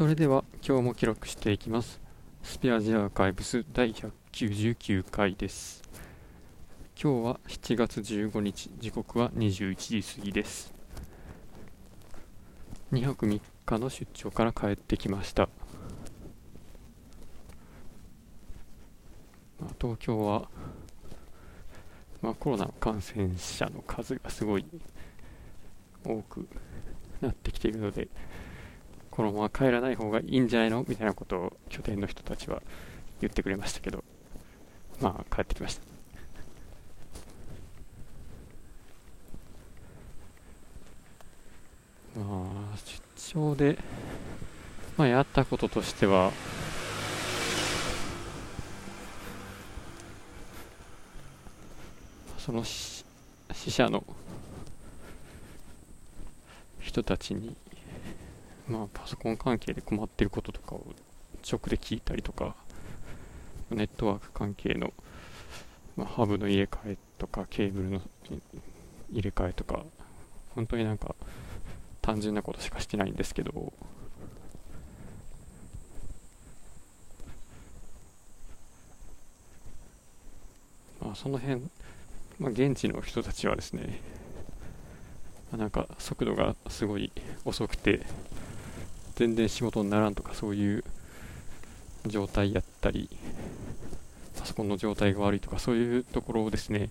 それでは今日も記録していきます。スペアジアーカイブス第199回です。今日は7月15日時刻は21時過ぎです。2泊3日の出張から帰ってきました。まあ東京は、まあ、コロナ感染者の数がすごい多くなってきているのでこのまま帰らない方がいいんじゃないのみたいなことを拠点の人たちは言ってくれましたけどまあ帰ってきました。まあ出張で、まあ、やったこととしてはその死者の人たちにまあ、パソコン関係で困ってることとかを直で聞いたりとか、ネットワーク関係の、まあ、ハブの入れ替えとか、ケーブルの入れ替えとか、本当になんか単純なことしかしてないんですけど、まあ、その辺、まあ、現地の人たちはですね、なんか速度がすごい遅くて、全然仕事にならんとかそういう状態やったりパソコンの状態が悪いとかそういうところをですね、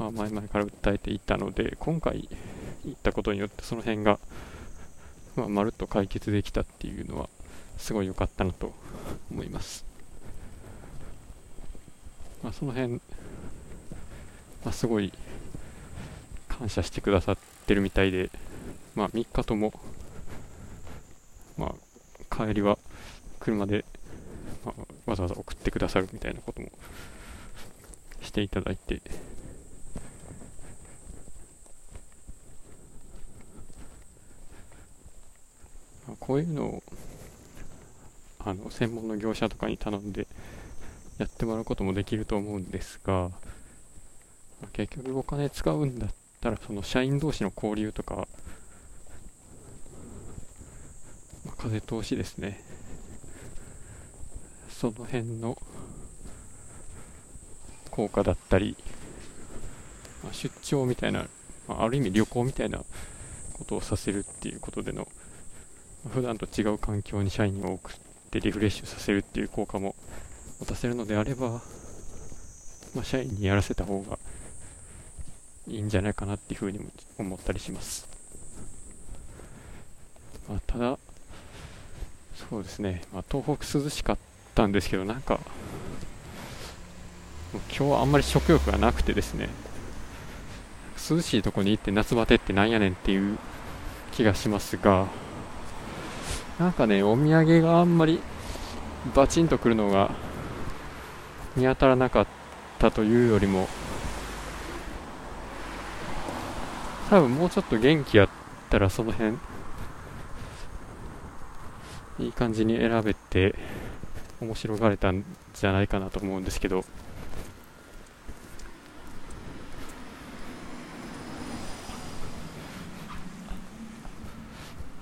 まあ、前々から訴えていたので今回言ったことによってその辺が、まあ、まるっと解決できたっていうのはすごい良かったなと思います、まあ、その辺、まあ、すごい感謝してくださってるみたいで、まあ、3日ともまあ、帰りは車で、まあ、わざわざ送ってくださるみたいなこともしていただいて、こういうのをあの専門の業者とかに頼んでやってもらうこともできると思うんですが、結局お金使うんだったらその社員同士の交流とか風通しですね。その辺の効果だったり、まあ、出張みたいな、まあ、ある意味旅行みたいなことをさせるっていうことでの普段と違う環境に社員を送ってリフレッシュさせるっていう効果も持たせるのであれば、まあ、社員にやらせた方がいいんじゃないかなっていうふうにも思ったりします、まあ、ただそうですね、まあ、東北涼しかったんですけど、なんか、今日はあんまり食欲がなくてですね、涼しいとこに行って夏バテってなんやねんっていう気がしますが、なんかね、お土産があんまりバチンとくるのが見当たらなかったというよりも、多分もうちょっと元気やったらその辺いい感じに選べて面白がれたんじゃないかなと思うんですけど。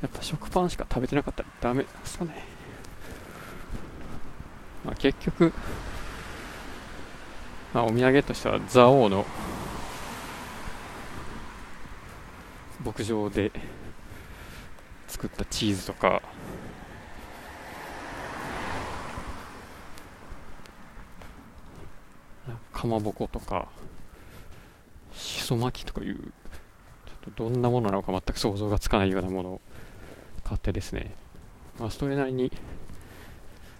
やっぱ食パンしか食べてなかったらダメですかね、まあ、結局、まあ、お土産としては蔵王の牧場で作ったチーズとかかまぼことか、しそ巻きとかいう、ちょっとどんなものなのか全く想像がつかないようなものを買ってですね、まあ、それなりに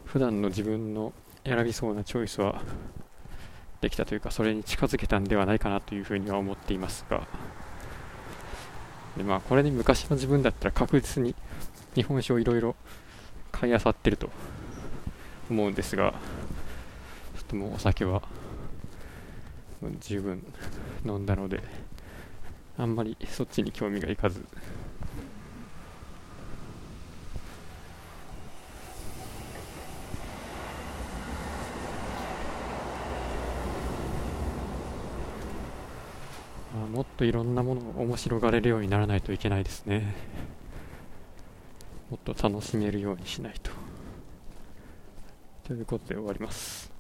普段の自分の選びそうなチョイスはできたというか、それに近づけたんではないかなというふうには思っていますが、でまあ、これに昔の自分だったら確実に日本酒をいろいろ買い漁ってると思うんですが、ちょっともうお酒は十分飲んだのであんまりそっちに興味がいかず。もっといろんなものを面白がれるようにならないといけないですね。もっと楽しめるようにしないと。ということで終わります。